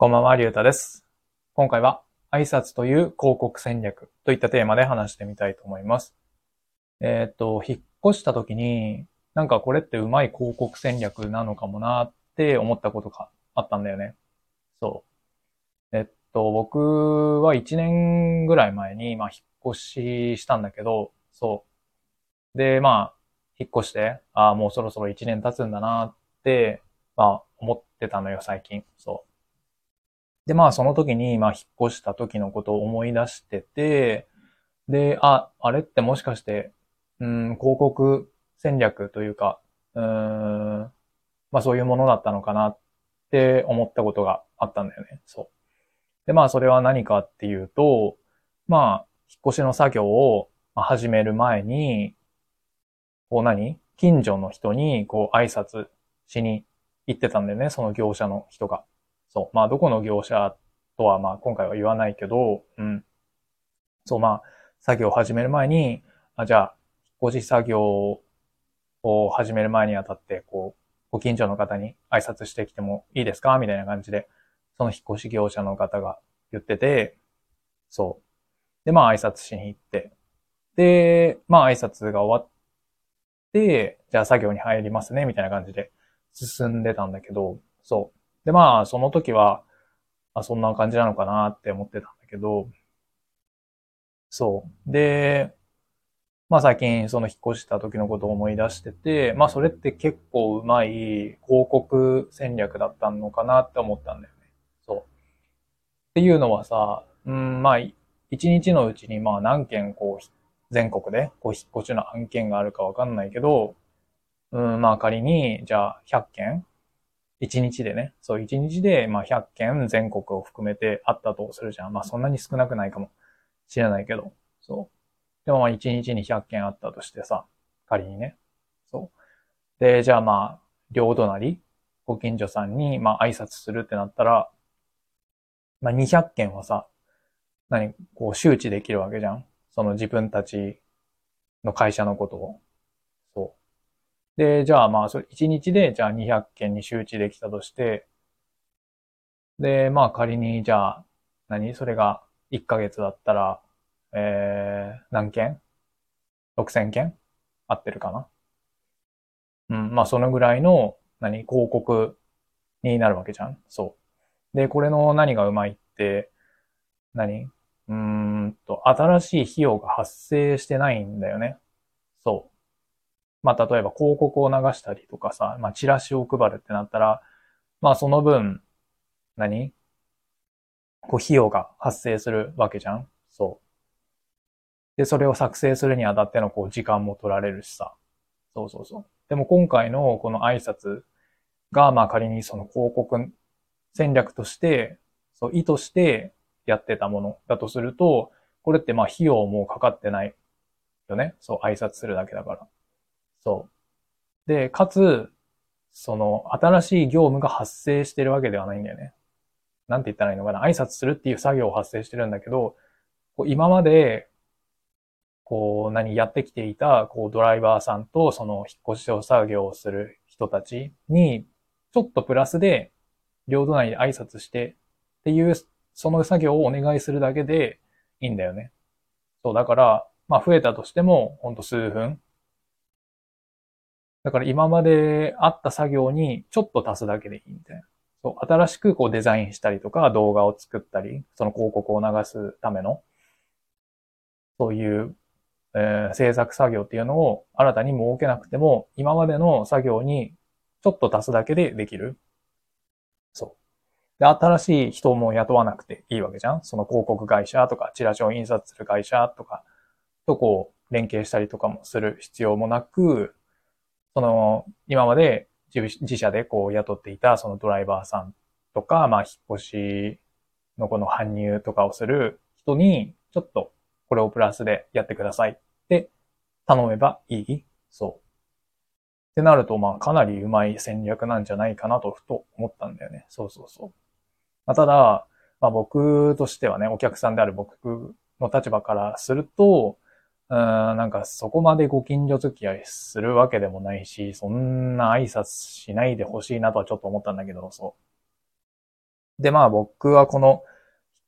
こんばんは、りゅうたです。今回は、挨拶という広告戦略といったテーマで話してみたいと思います。えっ、と、引っ越した時に、なんかこれってうまい広告戦略なのかもなって思ったことがあったんだよね。そう。えっと、僕は1年ぐらい前に、まあ、引っ越ししたんだけど、そう。で、まあ、引っ越して、ああ、もうそろそろ1年経つんだなって、まあ、思ってたのよ、最近。そう。で、まあ、その時に、まあ、引っ越した時のことを思い出してて、で、あ、あれってもしかして、うん、広告戦略というか、うーん、まあ、そういうものだったのかなって思ったことがあったんだよね。そう。で、まあ、それは何かっていうと、まあ、引っ越しの作業を始める前に、こう何？近所の人に、こう、挨拶しに行ってたんだよね、その業者の人が。そう。まあ、どこの業者とは、まあ、今回は言わないけど、うん。そう、まあ、作業を始める前に、あ、じゃあ、引っ越し作業を始める前にあたって、こう、ご近所の方に挨拶してきてもいいですか？みたいな感じで、その引っ越し業者の方が言ってて、そう。で、まあ、挨拶しに行って、で、まあ、挨拶が終わって、じゃあ作業に入りますね、みたいな感じで進んでたんだけど、そう。で、まあ、その時は、あ、そんな感じなのかなって思ってたんだけど、そう。で、まあ最近その引っ越した時のことを思い出してて、まあそれって結構うまい広告戦略だったのかなって思ったんだよね。そう。っていうのはさ、うん、まあ、一日のうちにまあ何件こう、全国でこう引っ越しの案件があるかわかんないけど、うん、まあ仮に、じゃあ100件一日でね。そう、一日で、まあ、100件全国を含めてあったとするじゃん。まあ、そんなに少なくないかもしれないけど。そう。でもまあ、一日に100件あったとしてさ、仮にね。そう。で、じゃあまあ、両隣、ご近所さんに、まあ、挨拶するってなったら、まあ、200件はさ、何、こう、周知できるわけじゃん。その自分たちの会社のことを。で、じゃあまあ、それ1日で、じゃあ200件に周知できたとして、で、まあ仮に、じゃあ、何？それが1ヶ月だったら、えー、何件 ?6000 件？合ってるかな？うん、まあそのぐらいの、何？広告になるわけじゃん？そう。で、これの何がうまいって、何？うーんと、新しい費用が発生してないんだよね。そう。まあ、例えば広告を流したりとかさ、まあ、チラシを配るってなったら、まあ、その分、何？こう、費用が発生するわけじゃん？そう。で、それを作成するにあたっての、こう、時間も取られるしさ。そうそうそう。でも今回のこの挨拶が、まあ、仮にその広告戦略として、そう、意図してやってたものだとすると、これってまあ、費用もかかってないよね？そう、挨拶するだけだから。そう。で、かつ、その、新しい業務が発生してるわけではないんだよね。なんて言ったらいいのかな。挨拶するっていう作業を発生してるんだけど、こう今まで、こう、何、やってきていた、こう、ドライバーさんと、その、引っ越しを作業をする人たちに、ちょっとプラスで、領土内で挨拶してっていう、その作業をお願いするだけでいいんだよね。そう、だから、まあ、増えたとしても、ほんと数分、だから今まであった作業にちょっと足すだけでいいみたいな。そう、新しくこうデザインしたりとか動画を作ったり、その広告を流すための、そういう、えー制作作業っていうのを新たに設けなくても、今までの作業にちょっと足すだけでできる。そう。で、新しい人も雇わなくていいわけじゃんその広告会社とか、チラシを印刷する会社とか、とこう、連携したりとかもする必要もなく、その、今まで自社でこう雇っていたそのドライバーさんとか、まあ、引っ越しのこの搬入とかをする人に、ちょっとこれをプラスでやってくださいって頼めばいいそう。ってなると、まあ、かなりうまい戦略なんじゃないかなと、ふと思ったんだよね。そうそうそう。まあ、ただ、まあ、僕としてはね、お客さんである僕の立場からすると、うん、なんかそこまでご近所付き合いするわけでもないし、そんな挨拶しないでほしいなとはちょっと思ったんだけど、そうで、まあ僕はこの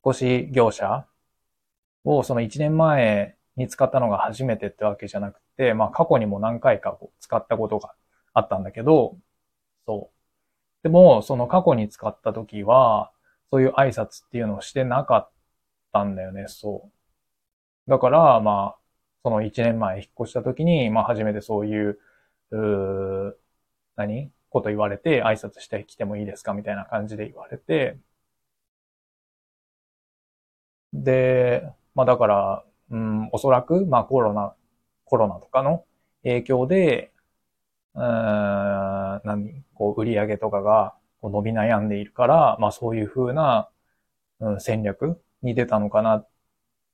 引っ越し業者をその1年前に使ったのが初めてってわけじゃなくて、まあ過去にも何回かこう使ったことがあったんだけど、そう。でも、その過去に使った時は、そういう挨拶っていうのをしてなかったんだよね、そう。だから、まあ、その1年前引っ越した時に、まあ初めてそういう、う何？こと言われて、挨拶してきてもいいですか？みたいな感じで言われて、で、まあだから、うん、おそらく、まあコロナ、コロナとかの影響で、うん、何？こう、売り上げとかがこう伸び悩んでいるから、まあそういう風な、うん、戦略に出たのかなっ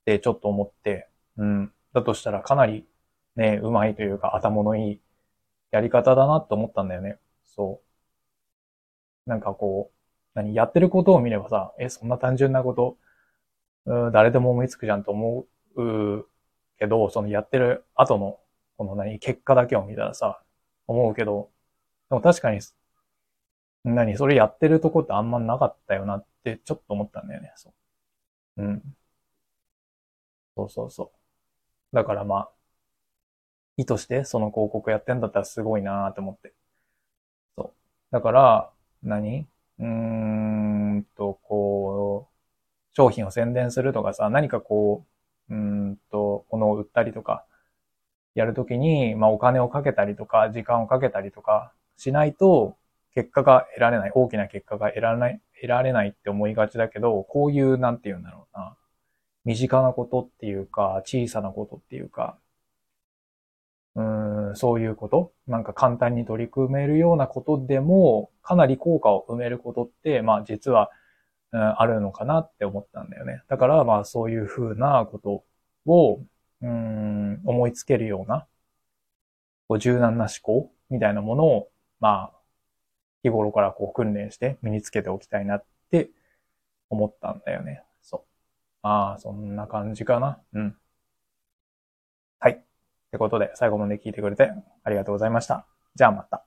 てちょっと思って、うん、だとしたらかなりね、うまいというか頭のいいやり方だなと思ったんだよね。そう。なんかこう、何、やってることを見ればさ、え、そんな単純なこと、う、誰でも思いつくじゃんと思うけど、そのやってる後の、この何、結果だけを見たらさ、思うけど、でも確かに、何、それやってるとこってあんまなかったよなってちょっと思ったんだよね。そう。うん。そうそうそう。だからまあ、意図してその広告やってんだったらすごいなーって思って。そう。だから、何？うーんと、こう、商品を宣伝するとかさ、何かこう、うんと、この売ったりとか、やるときに、まあお金をかけたりとか、時間をかけたりとかしないと、結果が得られない、大きな結果が得られない、得られないって思いがちだけど、こういう、なんて言うんだろうな。身近なことっていうか、小さなことっていうか、うん、そういうこと、なんか簡単に取り組めるようなことでも、かなり効果を埋めることって、まあ実は、うん、あるのかなって思ったんだよね。だからまあそういうふうなことを、うん、思いつけるような、こう柔軟な思考みたいなものを、まあ、日頃からこう訓練して身につけておきたいなって思ったんだよね。そう。まあ、そんな感じかな。うん。はい。ってことで、最後まで聞いてくれてありがとうございました。じゃあまた。